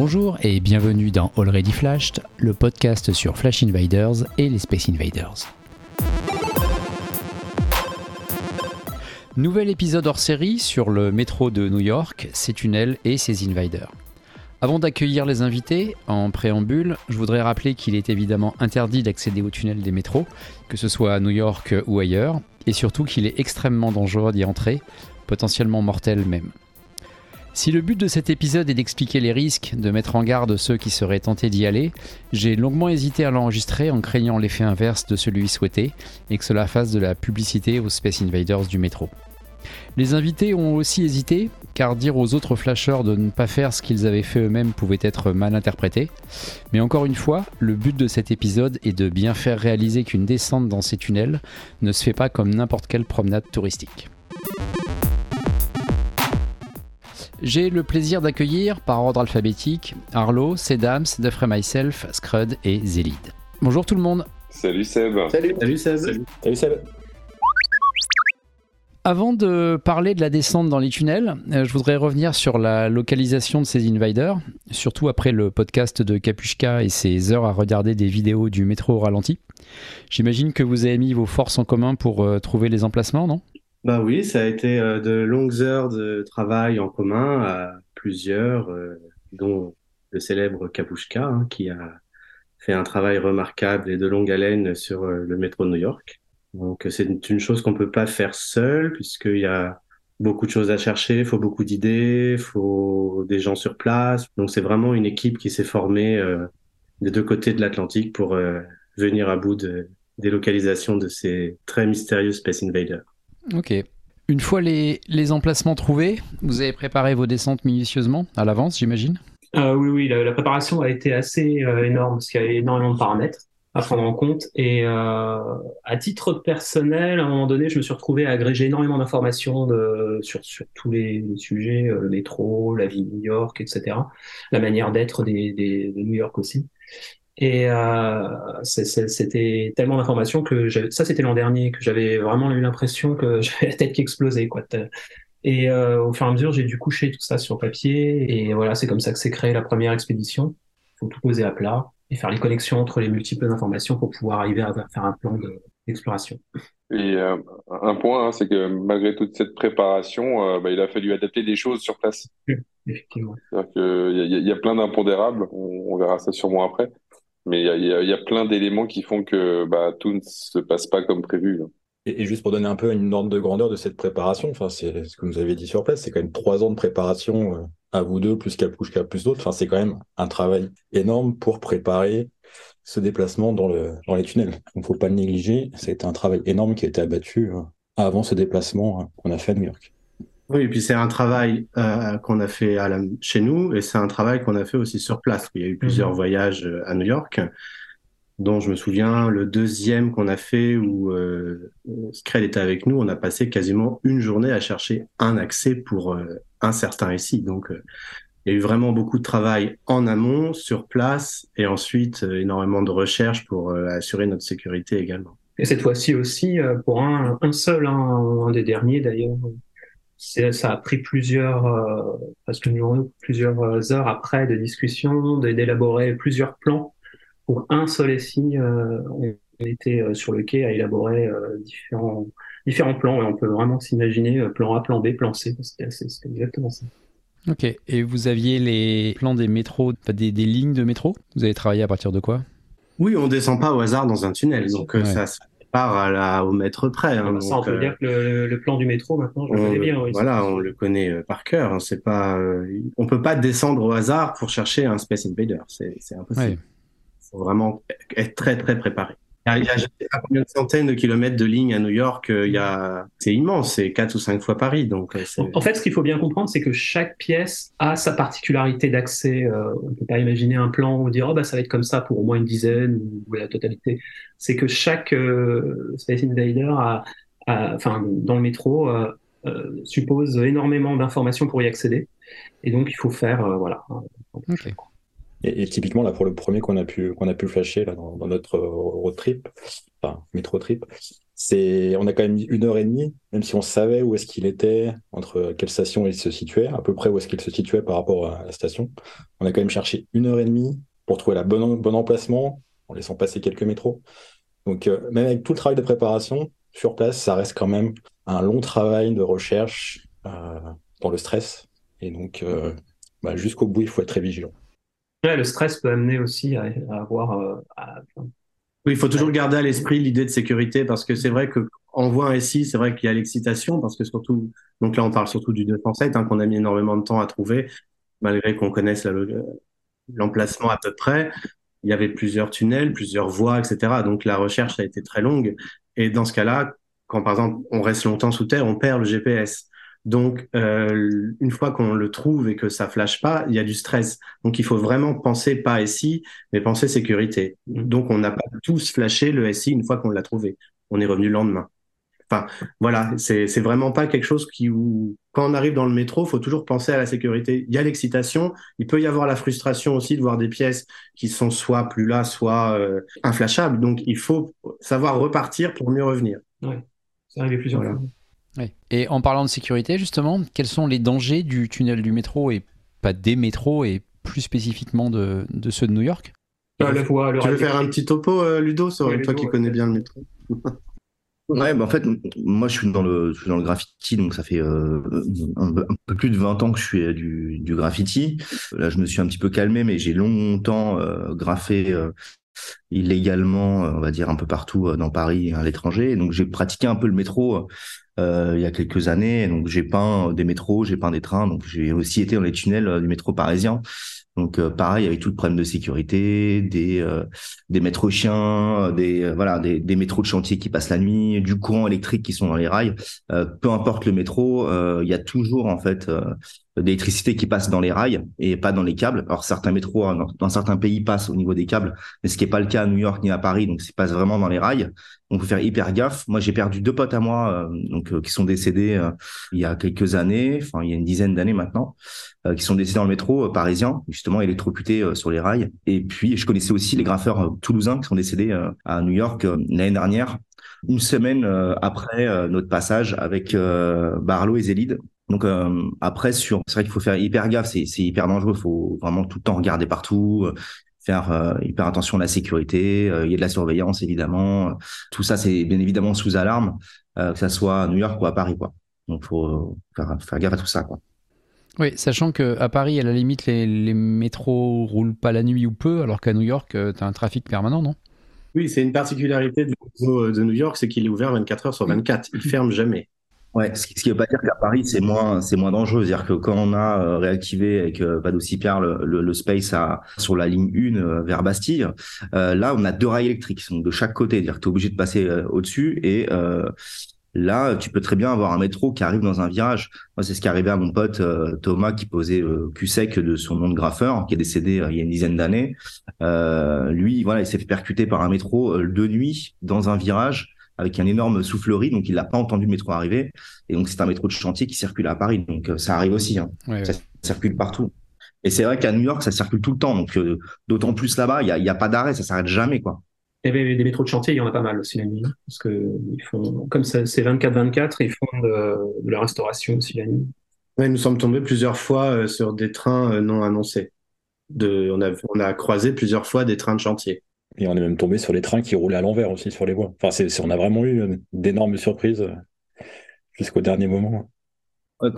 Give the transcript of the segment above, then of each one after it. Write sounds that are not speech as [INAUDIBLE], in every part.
Bonjour et bienvenue dans Already Flashed, le podcast sur Flash Invaders et les Space Invaders. Nouvel épisode hors série sur le métro de New York, ses tunnels et ses invaders. Avant d'accueillir les invités, en préambule, je voudrais rappeler qu'il est évidemment interdit d'accéder aux tunnels des métros, que ce soit à New York ou ailleurs, et surtout qu'il est extrêmement dangereux d'y entrer, potentiellement mortel même. Si le but de cet épisode est d'expliquer les risques, de mettre en garde ceux qui seraient tentés d'y aller, j'ai longuement hésité à l'enregistrer en craignant l'effet inverse de celui souhaité et que cela fasse de la publicité aux Space Invaders du métro. Les invités ont aussi hésité, car dire aux autres flasheurs de ne pas faire ce qu'ils avaient fait eux-mêmes pouvait être mal interprété. Mais encore une fois, le but de cet épisode est de bien faire réaliser qu'une descente dans ces tunnels ne se fait pas comme n'importe quelle promenade touristique. J'ai le plaisir d'accueillir, par ordre alphabétique, Arlo, Sedams, Defray Myself, Scrud et Zélide. Bonjour tout le monde. Salut Seb. Salut. Salut Seb. Salut Seb. Avant de parler de la descente dans les tunnels, euh, je voudrais revenir sur la localisation de ces invaders, surtout après le podcast de Kapushka et ses heures à regarder des vidéos du métro au ralenti. J'imagine que vous avez mis vos forces en commun pour euh, trouver les emplacements, non? Bah oui, ça a été euh, de longues heures de travail en commun à plusieurs, dont le célèbre Kapushka, hein, qui a fait un travail remarquable et de longue haleine sur le métro de New York. Donc c'est une chose qu'on peut pas faire seul puisqu'il y a beaucoup de choses à chercher, il faut beaucoup d'idées, il faut des gens sur place. Donc c'est vraiment une équipe qui s'est formée euh, des deux côtés de l'Atlantique pour euh, venir à bout de, des localisations de ces très mystérieux Space Invaders. Ok. Une fois les, emplacements trouvés, vous avez préparé vos descentes minutieusement à l'avance, j'imagine euh, Oui, oui, la, préparation a été assez euh, énorme parce qu'il y a énormément de paramètres à prendre en compte. Et euh, à titre personnel, à un moment donné, je me suis retrouvé à agréger énormément d'informations sur, tous les, sujets, le métro, la vie de New York, etc. La manière d'être des, de New York aussi. Et euh, c'était tellement d'informations que ça, c'était l'an dernier, que j'avais vraiment eu l'impression que [LAUGHS] j'avais la tête qui explosait. Quoi. Et euh, au fur et à mesure, j'ai dû coucher tout ça sur papier. Et voilà, c'est comme ça que s'est créée la première expédition. Il faut tout poser à plat et faire les connexions entre les multiples informations pour pouvoir arriver à faire un plan d'exploration. et euh, un point, hein, c'est que malgré toute cette préparation, euh, bah, il a fallu adapter des choses sur place. effectivement. Il y, a plein d'impondérables, on, verra ça sûrement après, mais il y, a, plein d'éléments qui font que bah, tout ne se passe pas comme prévu. Et, juste pour donner un peu une ordre de grandeur de cette préparation, enfin, c'est ce que vous avez dit sur place, c'est quand même trois ans de préparation euh, à vous deux, plus Kapushka, plus d'autres. C'est quand même un travail énorme pour préparer ce déplacement dans, le, dans les tunnels. Il ne faut pas le négliger. C'est un travail énorme qui a été abattu euh, avant ce déplacement euh, qu'on a fait à New York. Oui, et puis c'est un travail euh, qu'on a fait à la, chez nous et c'est un travail qu'on a fait aussi sur place. Il y a eu plusieurs mmh. voyages à New York dont je me souviens le deuxième qu'on a fait où euh, Scred était avec nous, on a passé quasiment une journée à chercher un accès pour euh, un certain récit. Donc euh, il y a eu vraiment beaucoup de travail en amont, sur place, et ensuite euh, énormément de recherche pour assurer notre sécurité également. Et cette fois-ci aussi, pour un, un seul, hein, un des derniers d'ailleurs, ça a pris plusieurs, parce que nous plusieurs heures après de discussion, d'élaborer plusieurs plans. Pour un seul essai, euh, on était euh, sur le quai à élaborer euh, différents, différents plans. Et on peut vraiment s'imaginer plan A, plan B, plan C. C'était exactement ça. Ok, et vous aviez les plans des métros, des, des lignes de métro? Vous avez travaillé à partir de quoi? Oui, on descend pas au hasard dans un tunnel, donc ça se part à la, au mètre près. Hein, ça, on peut dire que le, plan du métro maintenant, je le connais bien. voilà, on le connaît par cœur. Hein, c'est pas, on peut pas descendre au hasard pour chercher un Space Invader, c'est impossible faut vraiment être très très préparé. Il y a, combien de centaines de kilomètres de lignes à New York, euh, il y a, c'est immense, c'est quatre ou cinq fois Paris. Donc, euh, en fait, ce qu'il faut bien comprendre, c'est que chaque pièce a sa particularité d'accès. Euh, on ne peut pas imaginer un plan où dire oh, bah, ça va être comme ça pour au moins une dizaine ou, la totalité. C'est que chaque Space Invader, a, enfin, dans le métro, suppose énormément d'informations pour y accéder. Et donc, il faut faire, voilà. Et, typiquement, là, pour le premier qu'on a pu, qu'on a pu flasher là, dans, notre road trip, enfin, métro trip, c'est, on a quand même mis une heure et demie, même si on savait où est-ce qu'il était, entre quelle station il se situait, à peu près où est-ce qu'il se situait par rapport à la station. On a quand même cherché une heure et demie pour trouver la bonne, bon emplacement, en laissant passer quelques métros. Donc, euh, même avec tout le travail de préparation, sur place, ça reste quand même un long travail de recherche euh, dans le stress. Et donc, euh, bah, jusqu'au bout, il faut être très vigilant. Ouais, le stress peut amener aussi à, avoir. Oui, il faut toujours garder à l'esprit l'idée de sécurité parce que c'est vrai que on voit un SI, c'est vrai qu'il y a l'excitation parce que surtout, donc là on parle surtout du 207 hein, qu'on a mis énormément de temps à trouver, malgré qu'on connaisse l'emplacement à peu près. Il y avait plusieurs tunnels, plusieurs voies, etc. Donc la recherche a été très longue. Et dans ce cas-là, quand par exemple on reste longtemps sous terre, on perd le GPS. Donc, euh, une fois qu'on le trouve et que ça flash pas, il y a du stress. Donc, il faut vraiment penser pas SI, mais penser sécurité. Donc, on n'a pas tous flashé le SI une fois qu'on l'a trouvé. On est revenu le lendemain. Enfin, voilà, c'est vraiment pas quelque chose qui, où, quand on arrive dans le métro, faut toujours penser à la sécurité. Il y a l'excitation, il peut y avoir la frustration aussi de voir des pièces qui sont soit plus là, soit euh, inflashables. Donc, il faut savoir repartir pour mieux revenir. Oui, c'est arrivé plusieurs fois. Et en parlant de sécurité, justement, quels sont les dangers du tunnel du métro et pas des métros et plus spécifiquement de, ceux de New York? Ah, Tu veux faire un petit topo, euh, Ludo, sur toi qui connais bien le métro? [LAUGHS] Ouais, bah en fait, moi, je suis dans le, je suis dans le graffiti, donc ça fait euh, un, peu plus de 20 ans que je suis du, du graffiti. Là, je me suis un petit peu calmé, mais j'ai longtemps euh, graffé illégalement, on va dire un peu partout dans Paris et à l'étranger. Donc, j'ai pratiqué un peu le métro euh, il y a quelques années. Donc j'ai peint des métros, j'ai peint des trains. Donc j'ai aussi été dans les tunnels euh, du métro parisien. Donc euh, pareil avec tout le problème de sécurité, des des métros chiens, des voilà des, des métros de chantier qui passent la nuit, du courant électrique qui sont dans les rails. peu importe le métro, il y a toujours en fait d'électricité qui passe dans les rails et pas dans les câbles. Alors certains métros dans, certains pays passent au niveau des câbles, mais ce qui est pas le cas à New York ni à Paris, donc c'est passe vraiment dans les rails. On peut faire hyper gaffe. Moi, j'ai perdu deux potes à moi, euh, donc euh, qui sont décédés euh, il y a quelques années, enfin il y a une dizaine d'années maintenant, qui sont décédés dans le métro parisien, justement électrocutés sur les rails. Et puis, je connaissais aussi les graffeurs toulousains qui sont décédés à New York l'année dernière, une semaine après notre passage avec Barlow et Zélide, donc après sur, c'est vrai qu'il faut faire hyper gaffe, c'est hyper dangereux, il faut vraiment tout le temps regarder partout, faire euh, hyper attention à la sécurité. Euh, il y a de la surveillance évidemment. Tout ça c'est bien évidemment sous alarme, euh, que ça soit à New York ou à Paris quoi. Donc faut faire, faire gaffe à tout ça quoi. Oui, sachant qu'à Paris, à la limite, les, les métros roulent pas la nuit ou peu, alors qu'à New York, tu as un trafic permanent, non? Oui, c'est une particularité du réseau de New York, c'est qu'il est ouvert 24 heures sur 24. Il ferme jamais. Ouais, ce qui ne veut pas dire qu'à Paris c'est moins c'est moins dangereux, c'est-à-dire que quand on a euh, réactivé avec euh, Pierre le, le, space à, sur la ligne 1 euh, vers Bastille, euh, là on a deux rails électriques sont de chaque côté, c'est-à-dire que tu es obligé de passer au-dessus et là tu peux très bien avoir un métro qui arrive dans un virage. Moi c'est ce qui est arrivé à mon pote Thomas qui posait cul sec de son nom de graffeur, qui est décédé il y a une dizaine d'années. lui voilà il s'est fait percuter par un métro de nuit dans un virage avec un énorme soufflerie, donc il n'a pas entendu le métro arriver. Et donc c'est un métro de chantier qui circule à Paris, donc euh, ça arrive aussi. Hein. ça circule partout. Et c'est vrai qu'à New York, ça circule tout le temps, donc euh, d'autant plus là-bas, il n'y a, y a, pas d'arrêt, ça s'arrête jamais, quoi. Et des métros de chantier, il y en a pas mal aussi la nuit, hein, parce que ils font, comme c'est 24-24, ils font de, la restauration aussi la nuit. nous sommes tombés plusieurs fois euh, sur des trains non annoncés. De, on, a, on a croisé plusieurs fois des trains de chantier. Et on est même tombé sur les trains qui roulaient à l'envers aussi sur les voies. Enfin, on a vraiment eu d'énormes surprises euh, jusqu'au dernier moment.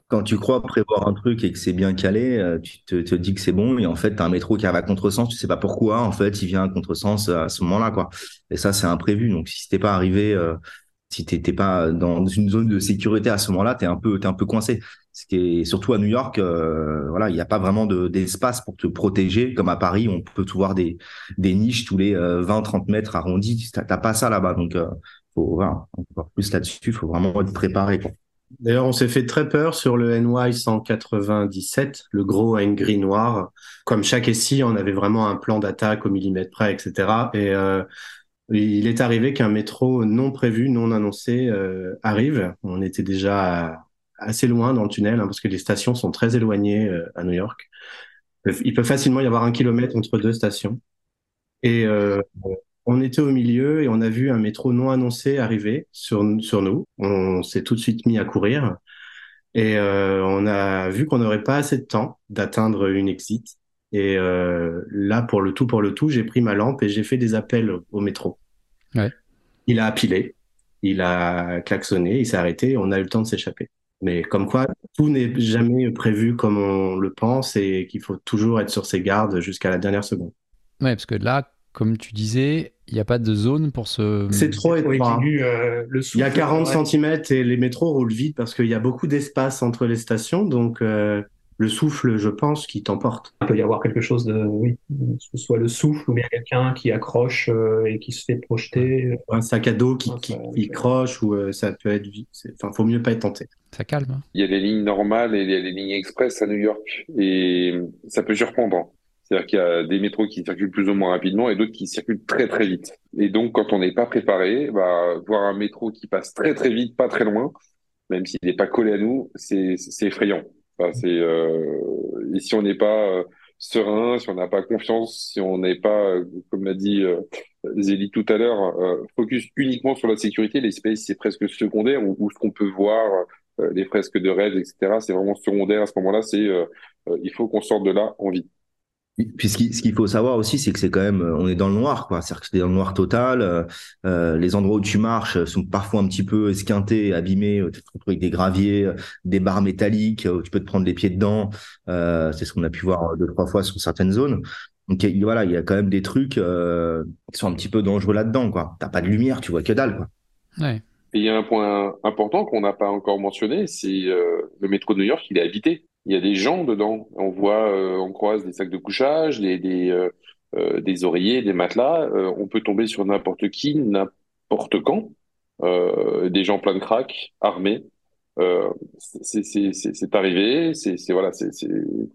Quand tu crois prévoir un truc et que c'est bien calé, euh, tu te, dis que c'est bon, et en fait, tu as un métro qui arrive à contresens, tu sais pas pourquoi, en fait, il vient à contresens à ce moment-là. Et ça, c'est imprévu. Donc, si c'était pas arrivé, euh, si t'étais pas dans une zone de sécurité à ce moment-là, t'es un peu, t'es un peu coincé. Ce qui est surtout à New York, euh, voilà, il n'y a pas vraiment d'espace pour te protéger comme à Paris. On peut tout voir des des niches tous les 20-30 euh, mètres arrondis. T'as pas ça là-bas, donc euh, faut voilà, encore plus là-dessus. Il faut vraiment être préparé. D'ailleurs, on s'est fait très peur sur le NY 197, le gros gris noir. Comme chaque SI, on avait vraiment un plan d'attaque au millimètre près, etc. Et euh, il est arrivé qu'un métro non prévu, non annoncé euh, arrive. On était déjà assez loin dans le tunnel hein, parce que les stations sont très éloignées euh, à New York. Il peut facilement y avoir un kilomètre entre deux stations. Et euh, on était au milieu et on a vu un métro non annoncé arriver sur, nous. On s'est tout de suite mis à courir et euh, on a vu qu'on n'aurait pas assez de temps d'atteindre une exit. Et euh, là, pour le tout, pour le tout, j'ai pris ma lampe et j'ai fait des appels au métro. Ouais. Il a appelé, il a klaxonné, il s'est arrêté, on a eu le temps de s'échapper. Mais comme quoi, tout n'est jamais prévu comme on le pense et qu'il faut toujours être sur ses gardes jusqu'à la dernière seconde. Ouais, parce que là, comme tu disais, il n'y a pas de zone pour se. C'est trop étroit. Euh, le Il y a souffle, 40 ouais. cm et les métros roulent vite parce qu'il y a beaucoup d'espace entre les stations. Donc, euh, le souffle, je pense, qui t'emporte. Il peut y avoir quelque chose de, oui, que ce soit le souffle ou bien quelqu'un qui accroche euh, et qui se fait projeter. Un sac à dos qui, Ouais, qui, ça- qui croche ou euh, ça peut être vite. Enfin, faut mieux pas être tenté. Ça calme. hein. Il y a les lignes normales et il y a les lignes express à New York. Et ça peut surprendre. C'est-à-dire qu'il y a des métros qui circulent plus ou moins rapidement et d'autres qui circulent très très vite. Et donc, quand on n'est pas préparé, bah, voir un métro qui passe très très vite, pas très loin, même s'il n'est pas collé à nous, c'est effrayant. C'est euh... et si on n'est pas euh, serein, si on n'a pas confiance, si on n'est pas, euh, comme l'a dit euh, Zélie tout à l'heure, focus uniquement sur la sécurité, l'espace c'est presque secondaire ou, ce qu'on peut voir, les fresques de rêve, etc. C'est vraiment secondaire à ce moment-là. C'est il faut qu'on sorte de là en vie. Puis ce qu'il faut savoir aussi, c'est que c'est quand même, euh, on est dans le noir, quoi. C'est-à-dire que c'est dans le noir total. euh, euh, les endroits où tu marches sont parfois un petit peu esquintés, abîmés. Tu te retrouves avec des graviers, des barres métalliques, où tu peux te prendre les pieds dedans. Euh, c'est ce qu'on a pu voir deux trois fois sur certaines zones. Donc il- voilà, il y a quand même des trucs euh, qui sont un petit peu dangereux là-dedans, quoi. T'as pas de lumière, tu vois que dalle, quoi. Ouais. Et il y a un point important qu'on n'a pas encore mentionné, c'est euh, le métro de New York, il est habité. Il y a des gens dedans. On voit, euh, on croise des sacs de couchage, des, des, euh, euh, oreillers, des matelas. On peut tomber sur n'importe qui, n'importe quand. Des gens pleins de crack, armés. C'est arrivé. C'est voilà, c'est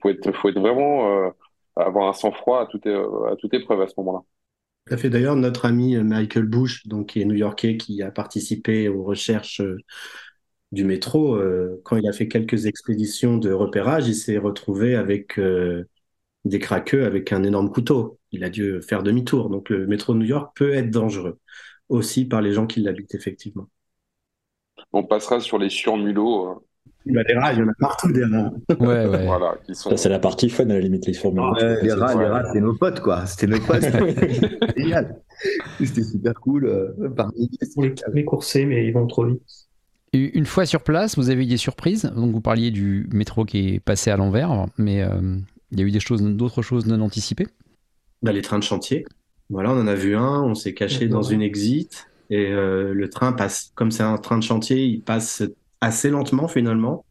faut être faut être vraiment avoir un sang-froid à toute à toute épreuve à ce moment-là. Ça fait d'ailleurs notre ami Michael Bush, donc qui est new-yorkais, qui a participé aux recherches du métro. euh, quand il a fait quelques expéditions de repérage, il s'est retrouvé avec euh, des craqueux avec un énorme couteau. Il a dû faire demi-tour. Donc le métro de New York peut être dangereux aussi par les gens qui l'habitent effectivement. On passera sur les surmulots, a des rats, il y en a partout des rats. Ouais, ouais. [LAUGHS] voilà, qui sont Ça, c'est la partie fun à la limite, les formules. Ouais, les rats, les rats, c'était nos potes, quoi. C'était nos potes. C'était [LAUGHS] génial. C'était super cool. euh, parmi- On les, les courser, mais ils vont trop vite. Et Une fois sur place, vous avez eu des surprises. Donc vous parliez du métro qui est passé à l'envers, mais euh, il y a eu des choses, d'autres choses non anticipées. Bah, les trains de chantier. Voilà, on en a vu un, on s'est caché dans une exit et euh, le train passe, comme c'est un train de chantier, il passe assez lentement finalement.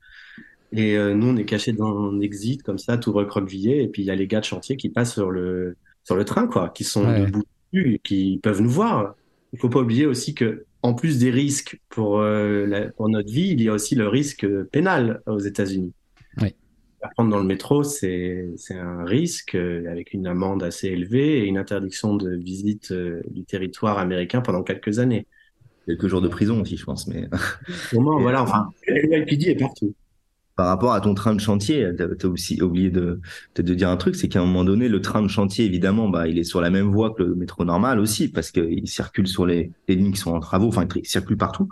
Et euh, nous, on est caché dans un exit comme ça, tout recroquevillé. Et puis il y a les gars de chantier qui passent sur le sur le train, quoi, qui sont Ouais. debout qui peuvent nous voir. Il faut pas oublier aussi que en plus des risques pour euh, la- pour notre vie, il y a aussi le risque pénal aux États-Unis. Oui. Prendre dans le métro, c'est un risque euh, avec une amende assez élevée et une interdiction de visite euh, du territoire américain pendant quelques années. Quelques jours de prison aussi, je pense. Mais Au moins, [LAUGHS] voilà, enfin, le est partout. Par rapport à ton train de chantier, t'as as aussi oublié de, de dire un truc, c'est qu'à un moment donné, le train de chantier, évidemment, bah, il est sur la même voie que le métro normal aussi, parce qu'il circule sur les, les lignes qui sont en travaux, enfin, il circule partout.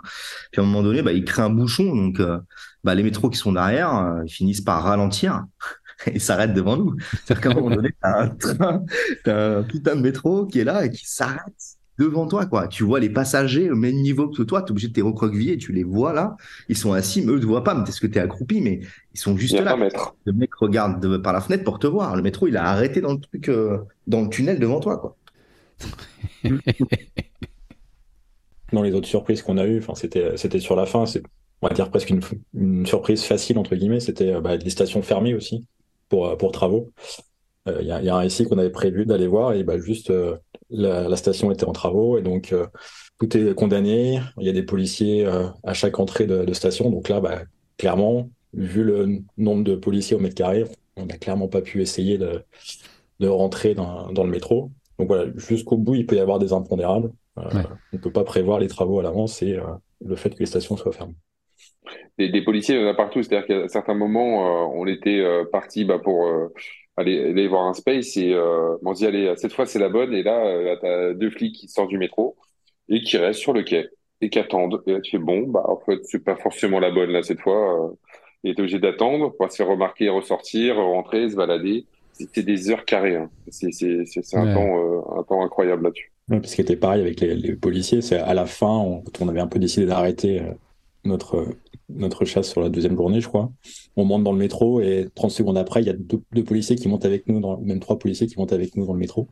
Puis à un moment donné, bah, il crée un bouchon, donc euh, bah, les métros qui sont derrière, euh, ils finissent par ralentir [LAUGHS] et s'arrêtent devant nous. C'est-à-dire qu'à un moment donné, t'as un train, t'as un putain de métro qui est là et qui s'arrête devant toi, quoi. Tu vois les passagers au même niveau que toi, t'es obligé de les recroqueviller, tu les vois là, ils sont assis, mais eux ne te voient pas, mais parce que t'es accroupi, mais ils sont juste là. Le mec regarde de- par la fenêtre pour te voir. Le métro, il a arrêté dans le truc, euh, dans le tunnel devant toi, quoi. [LAUGHS] Dans les autres surprises qu'on a eues, enfin, c'était, c'était sur la fin, c'est, on va dire presque une, une surprise facile, entre guillemets, c'était euh, bah, les stations fermées aussi pour, euh, pour travaux. Euh, Il y, a, il y a un récit qu'on avait prévu d'aller voir et bah, juste euh, la, la station était en travaux et donc euh, tout est condamné. Il y a des policiers euh, à chaque entrée de, de station. Donc là, bah, clairement, vu le nombre de policiers au mètre carré, on n'a clairement pas pu essayer de, de rentrer dans, dans le métro. Donc voilà, jusqu'au bout, il peut y avoir des impondérables. Euh, Ouais. On ne peut pas prévoir les travaux à l'avance et euh, le fait que les stations soient fermées. Des, des policiers, il y en a partout. C'est-à-dire qu'à certains moments, euh, on était euh, parti bah, pour aller, aller voir un space et euh, on se dit allez cette fois c'est la bonne et là, euh, t'as deux flics qui sortent du métro et qui restent sur le quai et qui attendent et là tu fais bon bah en fait c'est pas forcément la bonne là cette fois euh, et t'es obligé d'attendre pour se faire remarquer ressortir rentrer se balader c'est des heures carrées hein. c'est un Ouais. temps euh, un temps incroyable là-dessus Ouais, parce que c'était pareil avec les, les policiers. C'est à la fin, on, quand on avait un peu décidé d'arrêter euh, notre, notre chasse sur la deuxième journée, je crois. On monte dans le métro et 30 secondes après, il y a deux, deux policiers qui montent avec nous, dans, même trois policiers qui montent avec nous dans le métro.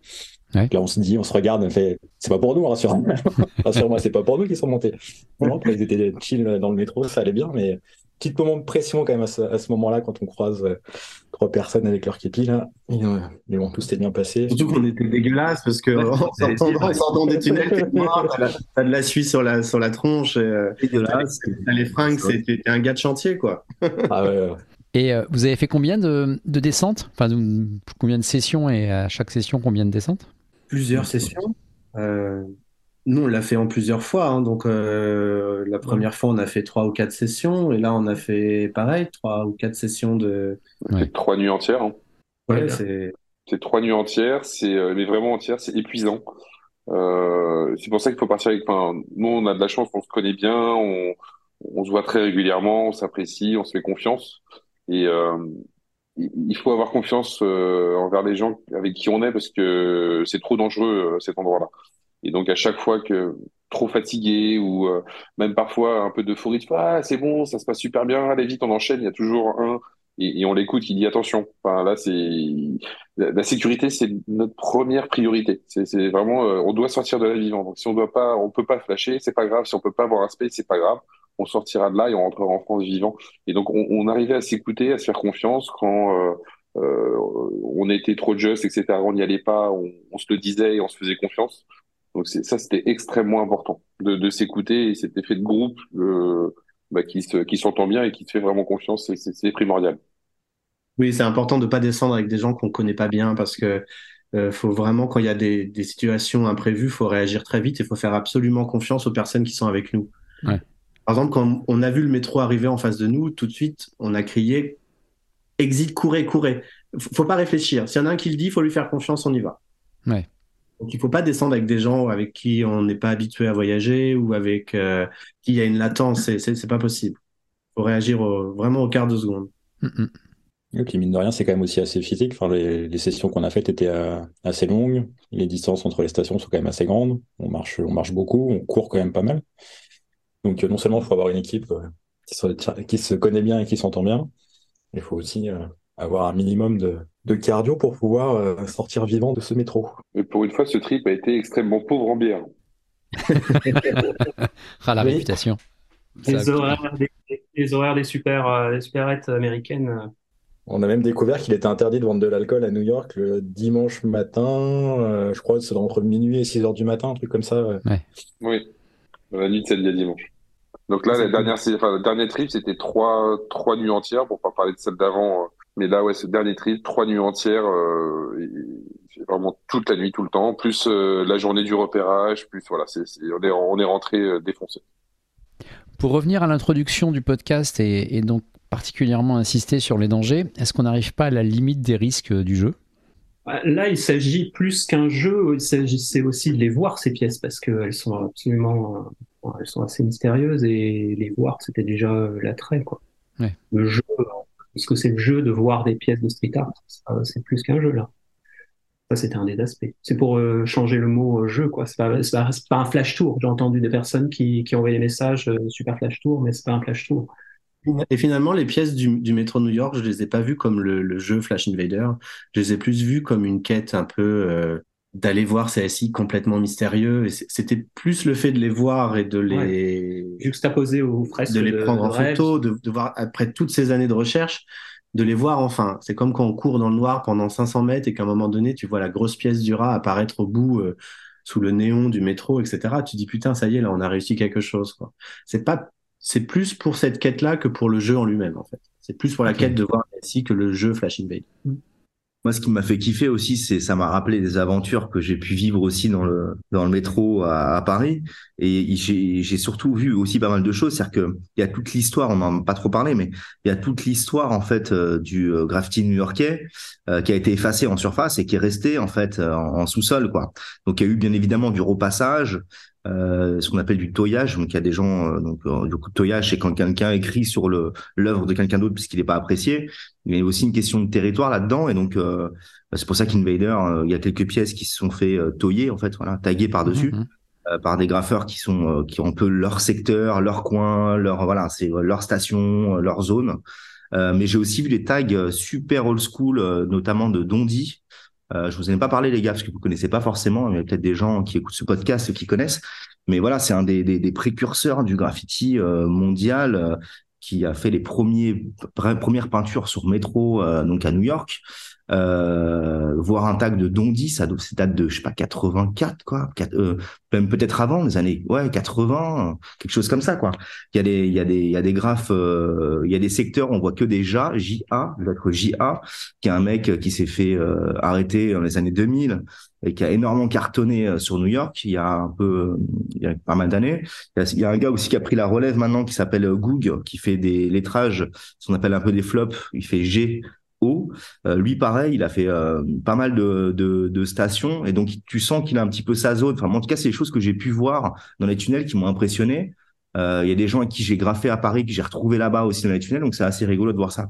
Ouais. Là, on se dit, on se regarde, on fait, c'est pas pour nous, rassure-moi. [LAUGHS] rassure-moi, c'est pas pour nous qui sont montés. Non, après, ils étaient chill dans le métro, ça allait bien, mais petit moment de pression quand même à ce, à ce moment-là quand on croise euh, trois personnes avec leur képi là. Et, euh, mais bon, tout s'était bien passé. Surtout qu'on était dégueulasse parce que en sortant, en sortant des tunnels, [LAUGHS] t'as de la suie sur la, sur la tronche, et, euh, Dégueulasse. t'as les fringues, t'es un gars de chantier, quoi. Ah ouais, ouais. Et euh, vous avez fait combien de, de descentes? Enfin, de- combien de sessions et à chaque session, combien de descentes? Plusieurs sessions. Euh, nous, on l'a fait en plusieurs fois. hein. donc, euh, la première fois, on a fait trois ou quatre sessions. Et là, on a fait pareil, trois ou quatre sessions de. Ouais. trois nuits entières hein. Ouais, Ouais. c'est. C'est trois nuits entières, c'est euh, mais vraiment entières, c'est épuisant. Euh, c'est pour ça qu'il faut partir avec. Enfin, nous, on a de la chance, on se connaît bien, on, on se voit très régulièrement, on s'apprécie, on se fait confiance. Et euh, il faut avoir confiance euh, envers les gens avec qui on est parce que c'est trop dangereux cet endroit-là. Et donc à chaque fois que trop fatigué ou euh, même parfois un peu d'euphorie, fais, ah c'est bon, ça se passe super bien, allez vite, on enchaîne. Il y a toujours un et, on l'écoute qui dit attention. Enfin là c'est la, la sécurité c'est notre première priorité. C'est vraiment euh, on doit sortir de là vivant. Donc si on doit pas, on peut pas flasher, c'est pas grave. Si on peut pas avoir un space, c'est pas grave. On sortira de là et on rentrera en France vivant. Et donc on, on arrivait à s'écouter, à se faire confiance quand euh, euh, on était trop just, etc. On n'y allait pas, on, on se le disait et on se faisait confiance. Donc c'est ça, c'était extrêmement important de, de s'écouter et cet effet de groupe euh, bah, qui se, qui s'entend bien et qui te fait vraiment confiance, c'est- primordial. Oui, c'est important de pas descendre avec des gens qu'on connaît pas bien parce que euh, faut vraiment, quand il y a des, des situations imprévues, faut réagir très vite et faut faire absolument confiance aux personnes qui sont avec nous. Ouais. Par exemple, quand on a vu le métro arriver en face de nous, tout de suite, on a crié exit, courez, courez. Faut faut pas réfléchir. S'il y en a un qui le dit, il faut lui faire confiance, on y va. Ouais. Donc il faut pas descendre avec des gens avec qui on n'est pas habitué à voyager ou avec euh, qui il y a une latence. C'est pas possible. Faut réagir au- vraiment au quart de seconde. Mm, mm. Et puis mine de rien, c'est quand même aussi assez physique. Enfin, les, les sessions qu'on a faites étaient euh, assez longues. Les distances entre les stations sont quand même assez grandes. On marche, on marche beaucoup, on court quand même pas mal. Donc euh, non seulement il faut avoir une équipe euh, qui se, qui se connaît bien et qui s'entend bien, il faut aussi euh, avoir un minimum de, de cardio pour pouvoir euh, sortir vivant de ce métro. Et pour une fois, ce trip a été extrêmement pauvre en bière. [LAUGHS] Ah, la Oui. réputation. Les horaires, des, les horaires des super, euh, des supérettes américaines. euh, On a même découvert qu'il était interdit de vendre de l'alcool à New York le dimanche matin. euh, je crois que c'est entre minuit et 6 heures du matin, un truc comme ça. ouais. Oui, la nuit de samedi à dimanche. Donc là, la dernière, enfin, le dernier trip, c'était trois, trois nuits entières, pour pas parler de celle d'avant. Mais là, ouais, ce dernier trip, trois nuits entières, euh, et vraiment toute la nuit, tout le temps, plus euh, la journée du repérage, plus voilà, c'est, c'est- on est, on est rentré euh, défoncé. Pour revenir à l'introduction du podcast et, et donc particulièrement insister sur les dangers, est-ce qu'on n'arrive pas à la limite des risques du jeu? Là, il s'agit plus qu'un jeu, il s'agissait aussi de les voir, ces pièces, parce qu'elles sont absolument, elles sont assez mystérieuses, et les voir, c'était déjà l'attrait, quoi. Ouais. Le jeu, parce que c'est le jeu de voir des pièces de street art, c'est plus qu'un jeu, là. Ça, c'était un des aspects. C'est pour euh, changer le mot euh, jeu, quoi. C'est pas, un flash tour. J'ai entendu des personnes qui, qui envoyaient des messages, euh, super flash tour, mais c'est pas un flash tour. Et finalement, les pièces du, métro New York, je les ai pas vues comme le, jeu Flash Invader. Je les ai plus vues comme une quête un peu d'aller voir CSI complètement mystérieux. C'était plus le fait de les voir et de les Juxtaposé aux fresques de les prendre de en Rêve. photo, de, de voir après toutes ces années de recherche, de les voir enfin. C'est comme quand on court dans le noir pendant 500 mètres et qu'à un moment donné, tu vois la grosse pièce du rat apparaître au bout euh, sous le néon du métro, etc. Tu dis putain, ça y est, là, on a réussi quelque chose. quoi. C'est pas, c'est plus pour cette quête-là que pour le jeu en lui-même, en fait. C'est plus pour la quête de voir ainsi que le jeu Flash Invade. Moi, ce qui m'a fait kiffer aussi, c'est ça m'a rappelé des aventures que j'ai pu vivre aussi dans le dans le métro à, à Paris. Et j'ai surtout vu aussi pas mal de choses. C'est-à-dire que il y a toute l'histoire, on n'en a pas trop parlé, mais il y a toute l'histoire en fait euh, du euh, graffiti new-yorkais euh, qui a été effacé en surface et qui est resté en fait en, en sous-sol, quoi. Donc il y a eu bien évidemment du repassage, euh, ce qu'on appelle du toyage. Donc il y a des gens, euh, donc euh, du coup toyage, c'est quand quelqu'un écrit sur le l'œuvre de quelqu'un d'autre puisqu'il n'est pas apprécié. Il y a aussi une question de territoire là-dedans et donc bah, c'est pour ça qu'Invader, il y a quelques pièces qui se sont fait toyer en fait, voilà, taguer par dessus. Mhm. par des graffeurs qui sont qui ont un peu leur secteur, leur coin, leur voilà, c'est leur station, leur zone. mais j'ai aussi vu des tags super old school, notamment de Dondi, euh, je vous en ai pas parlé, les gars, parce que vous connaissez pas forcément. Il y a peut-être des gens qui écoutent ce podcast qui connaissent. Mais voilà, c'est un des, des, des, précurseurs du graffiti euh, mondial euh, qui a fait les premiers, premières peintures sur métro, euh, donc à New York. Euh, voir un tag de Dondi, ça date de, je sais pas, 84, quoi. Euh, même peut-être avant, les années, ouais, 80, quelque chose comme ça, quoi. Il y a des, il y a des, il y a des graphes, euh, il y a des secteurs, on voit que des JA, lettre JA, qui est un mec qui s'est fait euh, arrêter dans les années 2000 et qui a énormément cartonné sur New York il y a un peu, il y a pas mal d'années. Il, y a un gars aussi qui a pris la relève maintenant qui s'appelle Goog, qui fait des lettrages, ce qu'on appelle un peu des flops. Il fait G euh, lui, pareil, il a fait euh, pas mal de, de, de, stations et donc tu sens qu'il a un petit peu sa zone. Enfin, en tout cas, c'est des choses que j'ai pu voir dans les tunnels qui m'ont impressionné. Euh, il y a des gens avec qui j'ai graffé à Paris que j'ai retrouvé là-bas aussi dans les tunnels, donc c'est assez rigolo de voir ça.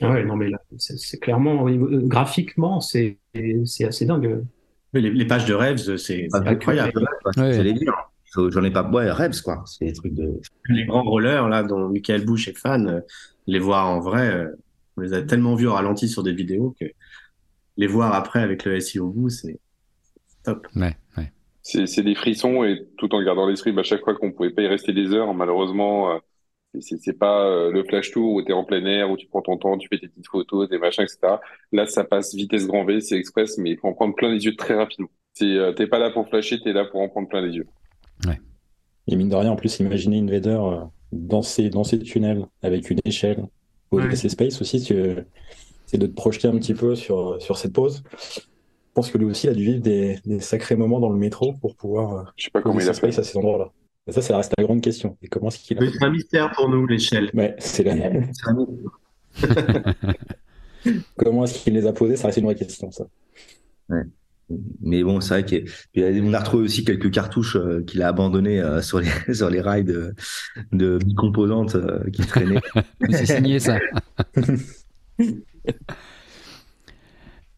Ah ouais, non mais là, c'est clairement graphiquement, c'est c'est assez dingue. les, les, pages de Rêves, c'est incroyable. Dire. J'en ai pas. Ouais, Rêves, quoi. C'est des trucs de. Les grands rollers, là, dont Michael Bush est fan, les voir en vrai, on les a tellement vus au ralenti sur des vidéos que les voir après avec le SI au bout, c'est top. Ouais, ouais. C'est des frissons et tout en gardant l'esprit, bah, chaque fois qu'on pouvait pas y rester des heures, malheureusement, euh, c'est pas euh, le flash tour où tu es en plein air, où tu prends ton temps, tu fais tes petites photos, tes machins, etc. Là, ça passe vitesse grand V, c'est express, mais il faut en prendre plein les yeux très rapidement. Euh, t'es pas là pour flasher, tu es là pour en prendre plein les yeux. Ouais. Et mine de rien, en plus, imaginez Invader euh, dans ces, dans ces tunnels avec une échelle, au ouais. Space aussi, c'est de te projeter un petit peu sur, sur cette pause. Je pense que lui aussi a dû vivre des, des sacrés moments dans le métro pour pouvoir euh, Je sais pas comment il a fait. à ces endroits-là. Ça, ça reste la grande question. Et comment est-ce qu'il a C'est un mystère pour nous, l'échelle. Ouais, c'est la... [LAUGHS] comment est-ce qu'il les a posés? Ça reste une vraie question, ça. Ouais. Mais bon, c'est vrai qu'on a retrouvé aussi quelques cartouches euh, qu'il a abandonnées euh, sur, les, [LAUGHS] sur les rails de, de composantes euh, qui traînaient. [LAUGHS] c'est signé ça. [LAUGHS]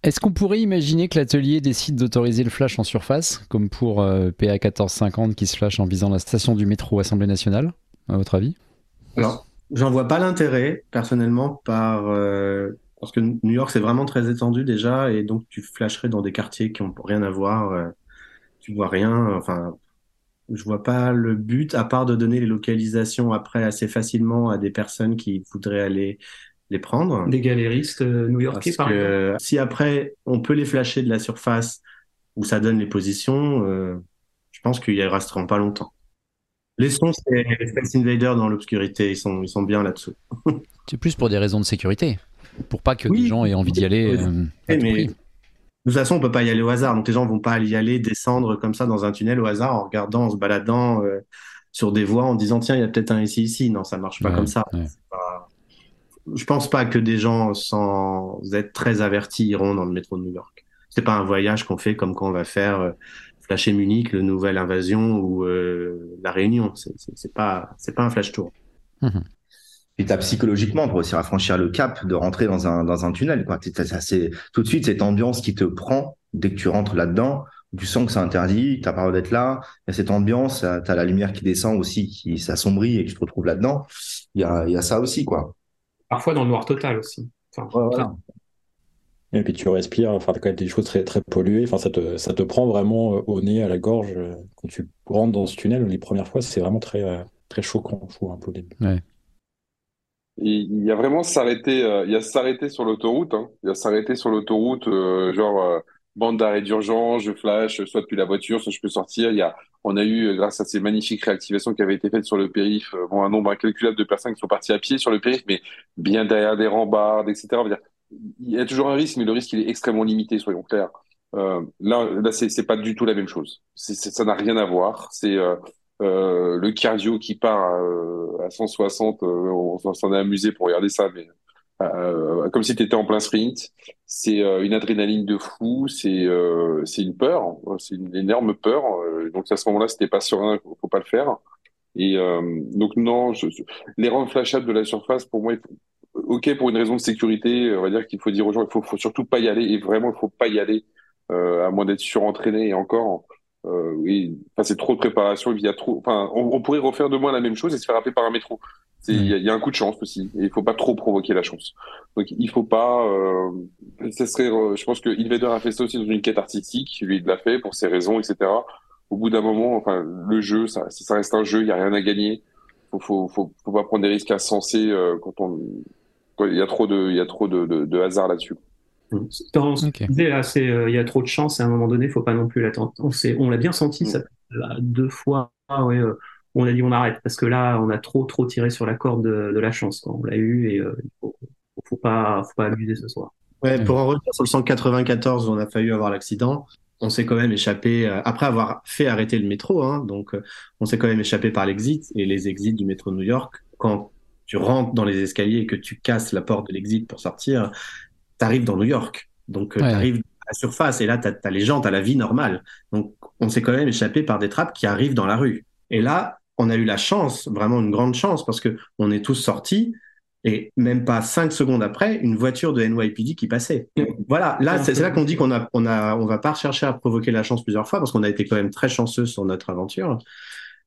Est-ce qu'on pourrait imaginer que l'atelier décide d'autoriser le flash en surface, comme pour PA 1450 qui se flash en visant la station du métro Assemblée nationale, à votre avis? Alors, j'en vois pas l'intérêt, personnellement, par parce que New York, c'est vraiment très étendu déjà, et donc tu flasherais dans des quartiers qui n'ont rien à voir, euh, tu vois rien, enfin, je vois pas le but, à part de donner les localisations après assez facilement à des personnes qui voudraient aller les prendre. Des galéristes euh, new-yorkais, par exemple. Si après, on peut les flasher de la surface, où ça donne les positions, euh, je pense qu'ils resteront pas longtemps. Les sons, c'est Space Invader dans l'obscurité, ils sont, ils sont bien là-dessous. [LAUGHS] c'est plus pour des raisons de sécurité pour pas que les gens aient envie d'y aller. Euh, mais de toute façon, on peut pas y aller au hasard. Donc les gens vont pas y aller descendre comme ça dans un tunnel au hasard en regardant, en se baladant euh, sur des voies en disant tiens, il y a peut-être un ici ici. Non, ça marche pas comme ça. Pas... Je pense pas que des gens sans être très avertis iront dans le métro de New York. C'est pas un voyage qu'on fait comme quand on va faire euh, flasher Munich, le Nouvelle Invasion ou euh, la Réunion. C'est pas c'est pas un flash tour. Mhm puis t'as psychologiquement pour aussi rafraîchir le cap de rentrer dans un dans un tunnel quoi c'est tout de suite cette ambiance qui te prend dès que tu rentres là-dedans tu sens que c'est interdit t'as pas le d'être là il y a cette ambiance t'as la lumière qui descend aussi qui s'assombrit et que tu te retrouves là-dedans il y a il y a ça aussi quoi parfois dans le noir total aussi enfin, voilà. Et puis tu respires, enfin, quand même des choses très, très polluées. Enfin, ça te, ça te prend vraiment euh, au nez, à la gorge. Euh, quand tu rentres dans ce tunnel, les premières fois, c'est vraiment très, euh, très choquant, je trouve, un peu au début. Ouais il y a vraiment s'arrêter, euh, il y a s'arrêter sur l'autoroute. Hein. Il y a s'arrêter sur l'autoroute, euh, genre euh, bande d'arrêt d'urgence, je flash, soit depuis la voiture, soit je peux sortir. Il y a, on a eu, grâce à ces magnifiques réactivations qui avaient été faites sur le périph, bon, un nombre incalculable de personnes qui sont parties à pied sur le périph, mais bien derrière des rambardes, etc. il y a toujours un risque, mais le risque il est extrêmement limité, soyons clairs. Euh, là, là, c'est pas du tout la même chose. Ça n'a rien à voir. C'est euh, euh, le cardio qui part à 160. euh, on s'en est amusé pour regarder ça, mais comme si tu étais en plein sprint. C'est une adrénaline de fou. C'est c'est une peur. C'est une énorme peur. Donc à ce moment-là, c'était pas serein. Faut faut pas le faire. Et donc non, je, je- flashables de la surface, pour moi, ok pour une raison de sécurité, on va dire qu'il faut dire aux gens, il faut, faut surtout pas y aller. Et vraiment, il faut pas y aller euh, à moins d'être surentraîné. Et encore, euh, c'est trop de préparation. Il y a trop. Enfin, on, pourrait refaire de moins la même chose et se faire appeler par un métro. Il y, a, un coup de chance aussi. Et il faut pas trop provoquer la chance. Donc il faut pas. Euh, ça serait. euh, je pense que Invader a fait ça aussi dans une quête artistique. Lui, il l'a fait pour ses raisons, etc au bout d'un moment, enfin, le jeu, ça, ça reste un jeu, il y a rien à gagner. Faut, faut, faut, pas prendre des risques insensés euh, quand on, il y a trop de, il y a trop de, de, de hasard là-dessus. Dans ce là, c'est, euh, il y a trop de chance et à un moment donné, faut pas non plus l'attendre. On l'a bien senti, ça, là, deux fois, ouais, euh, on a dit on arrête parce que là, on a trop, trop tiré sur la corde de, de la chance, quoi. On l'a eu et euh, il faut, faut pas, faut pas abuser ce soir. Ouais, pour en revenir sur le 194 où on a failli avoir l'accident, on s'est quand même échappé, euh, après avoir fait arrêter le métro, hein, donc euh, on s'est quand même échappé par l'exit, et les exits du métro de New York, quand tu rentres dans les escaliers et que tu casses la porte de l'exit pour sortir, t'arrives dans New York. Donc euh, Ouais. t'arrives à la surface, et là t'as as les gens, t'as la vie normale. Donc on s'est quand même échappé par des trappes qui arrivent dans la rue. Et là, on a eu la chance, vraiment une grande chance, parce que on est tous sortis, et même pas cinq secondes après, une voiture de NYPD qui passait. Voilà, là, c'est c'est là qu'on dit qu'on a, on a, on va pas chercher à provoquer la chance plusieurs fois parce qu'on a été quand même très chanceux sur notre aventure.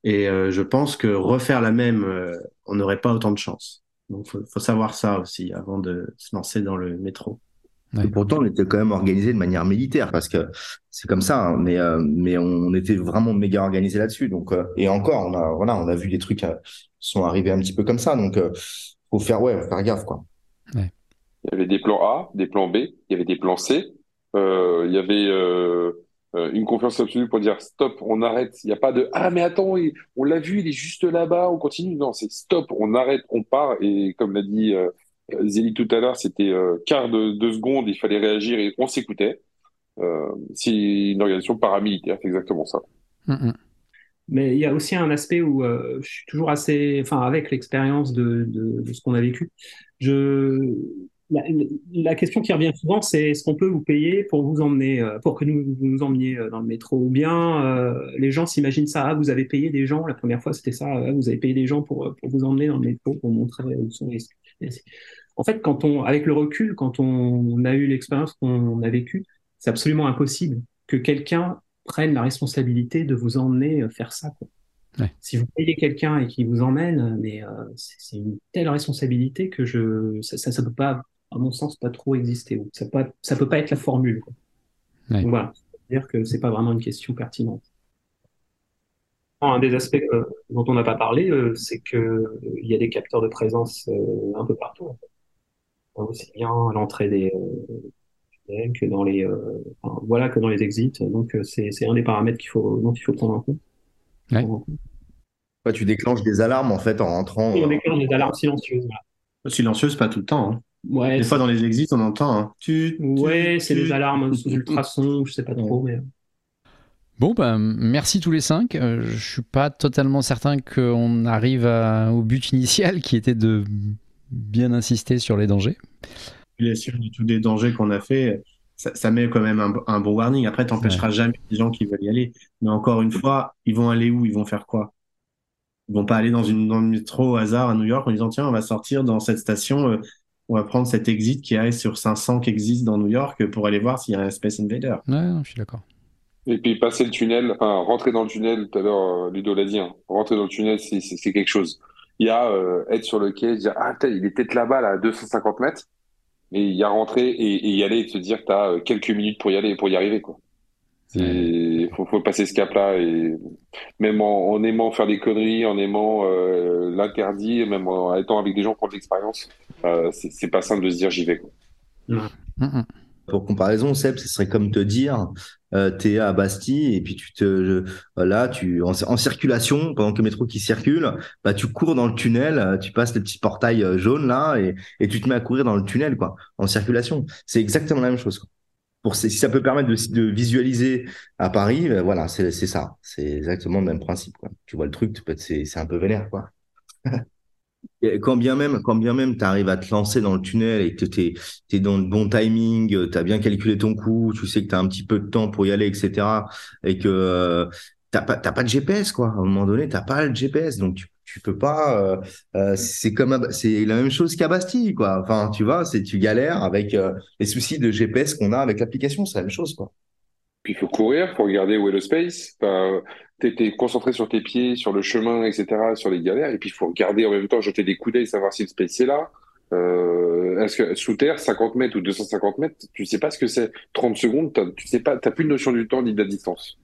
Et euh, je pense que refaire la même, euh, on n'aurait pas autant de chance. Donc, faut, faut savoir ça aussi avant de se lancer dans le métro. Ouais. Et pourtant, on était quand même organisé de manière militaire parce que c'est comme ça, hein, mais euh, mais on était vraiment méga organisé là-dessus. Donc euh, et encore, on a voilà, on a vu des trucs euh, qui sont arrivés un petit peu comme ça. Donc euh, faut faire ouais, faut faire gaffe quoi. Il y avait des plans A, des plans B, il y avait des plans C. Euh, il y avait euh, une confiance absolue pour dire stop, on arrête. Il n'y a pas de ah mais attends, il- on l'a vu, il est juste là-bas, on continue. Non, c'est stop, on arrête, on part. Et comme l'a dit euh, Zélie tout à l'heure, c'était euh, quart de, de seconde, il fallait réagir et on s'écoutait. Euh, c'est une organisation paramilitaire, c'est exactement ça. Mm, mm. Mais il y a aussi un aspect où euh, je suis toujours assez, enfin, avec l'expérience de, de, de ce qu'on a vécu, je, la, la question qui revient souvent, c'est est-ce qu'on peut vous payer pour vous emmener, euh, pour que nous, vous nous emmeniez euh, dans le métro Ou bien euh, les gens s'imaginent ça, ah, vous avez payé des gens, la première fois c'était ça, ah, vous avez payé des gens pour, pour vous emmener dans le métro, pour montrer où sont les. En fait, quand on, avec le recul, quand on a eu l'expérience qu'on a vécue, c'est absolument impossible que quelqu'un prenne la responsabilité de vous emmener faire ça. Quoi. Ouais. Si vous payez quelqu'un et qu'il vous emmène, mais euh, c'est une telle responsabilité que je ça, ça peut pas, à mon sens, pas trop exister. Ça peut, ça peut pas être la formule. Quoi. Ouais. Donc voilà, c'est-à-dire que c'est pas vraiment une question pertinente. Un des aspects que- dont on n'a pas parlé, euh, c'est que euh, il y a des capteurs de présence euh, un peu partout. En fait. Aussi bien à l'entrée des euh, tunnels que dans les euh, enfin, voilà que dans les exits. Donc euh, c'est un des paramètres qu'il faut dont il faut prendre en compte. Ouais. Ouais, tu déclenches des alarmes en fait en rentrant. Et on euh, déclenche des alarmes silencieuses. voilà. Silencieuse, pas tout le temps. hein. Ouais, Des fois, dans les exits, on entend. Hein. Tu, tu, ouais, c'est des alarmes sous ultrasons, je sais pas trop, mais Bon, ben, merci tous les cinq. Euh, je suis pas totalement certain qu'on arrive à- au but initial qui était de bien insister sur les dangers. Bien sûr, du tout des dangers qu'on a fait, ça, ça met quand même un, un bon warning. Après, t'empêcheras jamais les gens qui veulent y aller. Mais encore une fois, ils vont aller où? Ils vont faire quoi? Ils vont pas aller dans, une, dans le métro au hasard à New York en disant tiens, on va sortir dans cette station, euh, on va prendre cet exit qui est sur 500 qui existe dans New York pour aller voir s'il y a un Space Invader. Ouais, non, je suis d'accord. Et puis passer le tunnel, enfin rentrer dans le tunnel, tout à l'heure euh, Ludo l'a dit, hein, rentrer dans le tunnel c'est quelque chose. Il y a euh, être sur le quai, dire ah putain, il est peut-être là-bas là, à 250 mètres, et il y a rentrer et, et y aller et te dire que t'as euh, quelques minutes pour y aller, pour y arriver quoi. C'est faut, faut passer ce cap-là et même en, en aimant faire des conneries, en aimant euh, l'interdit, même en étant avec des gens qui ont de l'expérience, euh, c'est pas simple de se dire j'y vais quoi. Mm, mm. Pour comparaison, Seb, ce serait comme te dire, euh, t'es à Bastille et puis tu te, là, tu en, en, circulation pendant que le métro qui circule, bah tu cours dans le tunnel, tu passes le petit portail jaune là et, et tu te mets à courir dans le tunnel quoi, en circulation. C'est exactement la même chose. Quoi pour si ça peut permettre de, de visualiser à Paris, ben voilà, c'est ça. C'est exactement le même principe. Quoi. Tu vois le truc, c'est un peu vénère. Quoi. Quand bien même, quand bien même, tu arrives à te lancer dans le tunnel et que tu es, dans le bon timing, tu as bien calculé ton coup, tu sais que tu as un petit peu de temps pour y aller, etc. Et que euh, t'as pas, pas de GPS, quoi. À un moment donné, t'as pas le GPS, donc tu tu peux pas. Euh, euh, c'est comme c'est la même chose qu'à Bastille, quoi. Enfin, tu vois, c'est tu galères avec euh, les soucis de GPS qu'on a avec l'application, c'est la même chose, quoi. Puis il faut courir, faut regarder où est le space. tu es, concentré sur tes pieds, sur le chemin, etc., sur les galères. Et puis il faut regarder en même temps, jeter des coups d'œil, savoir si le space est là. Est-ce que sous terre, 50 mètres ou 250 mètres, tu sais pas ce que c'est. 30 secondes, tu sais pas, t'as plus de notion du temps ni de la distance.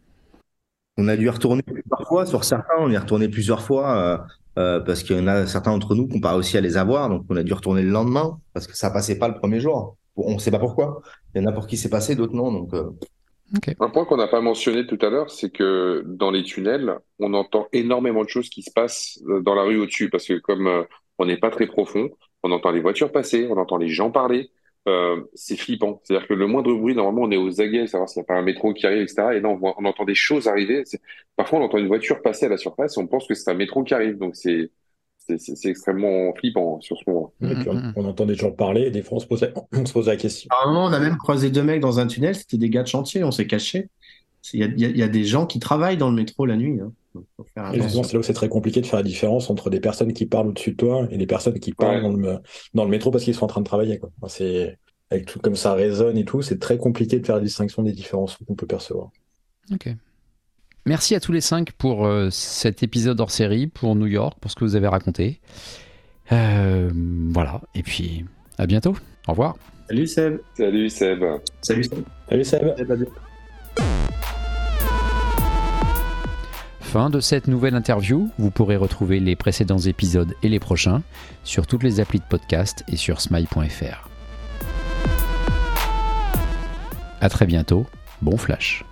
On a dû y retourner plusieurs fois. Sur certains, on y est retourné plusieurs fois euh, euh, parce qu'il y en a certains d'entre nous qu'on pas aussi à les avoir. Donc, on a dû retourner le lendemain parce que ça passait pas le premier jour. On ne sait pas pourquoi. Il y en a pour qui c'est passé, d'autres non. Donc, euh. Un point qu'on n'a pas mentionné tout à l'heure, c'est que dans les tunnels, on entend énormément de choses qui se passent dans la rue au-dessus parce que comme on n'est pas très profond, on entend les voitures passer, on entend les gens parler. Euh, c'est flippant. C'est-à-dire que le moindre bruit, normalement, on est aux aguets, savoir s'il n'y a pas un métro qui arrive, etc. Et là, on, on entend des choses arriver. Parfois, on entend une voiture passer à la surface et on pense que c'est un métro qui arrive. Donc, c'est c'est extrêmement flippant sur ce moment. Mm-hmm. On entend des gens parler et des fois, on se pose la, [COUGHS] on se pose la question. À un moment, on a même croisé deux mecs dans un tunnel. C'était des gars de chantier. On s'est cachés. Il y, y, a des gens qui travaillent dans le métro la nuit. Hein. C'est là où c'est très compliqué de faire la différence entre des personnes qui parlent au-dessus de toi et des personnes qui parlent dans, le, dans, le, métro parce qu'ils sont en train de travailler. Quoi. C'est avec tout comme ça résonne et tout, c'est très compliqué de faire la distinction des différences qu'on peut percevoir. Ok. Merci à tous les cinq pour euh, cet épisode hors série, pour New York, pour ce que vous avez raconté. Euh, voilà, et puis à bientôt. Au revoir. Salut Seb. Salut Seb. Salut Seb. Salut Seb. Fin de cette nouvelle interview. Vous pourrez retrouver les précédents épisodes et les prochains sur toutes les applis de podcast et sur smile.fr. A très bientôt, bon flash.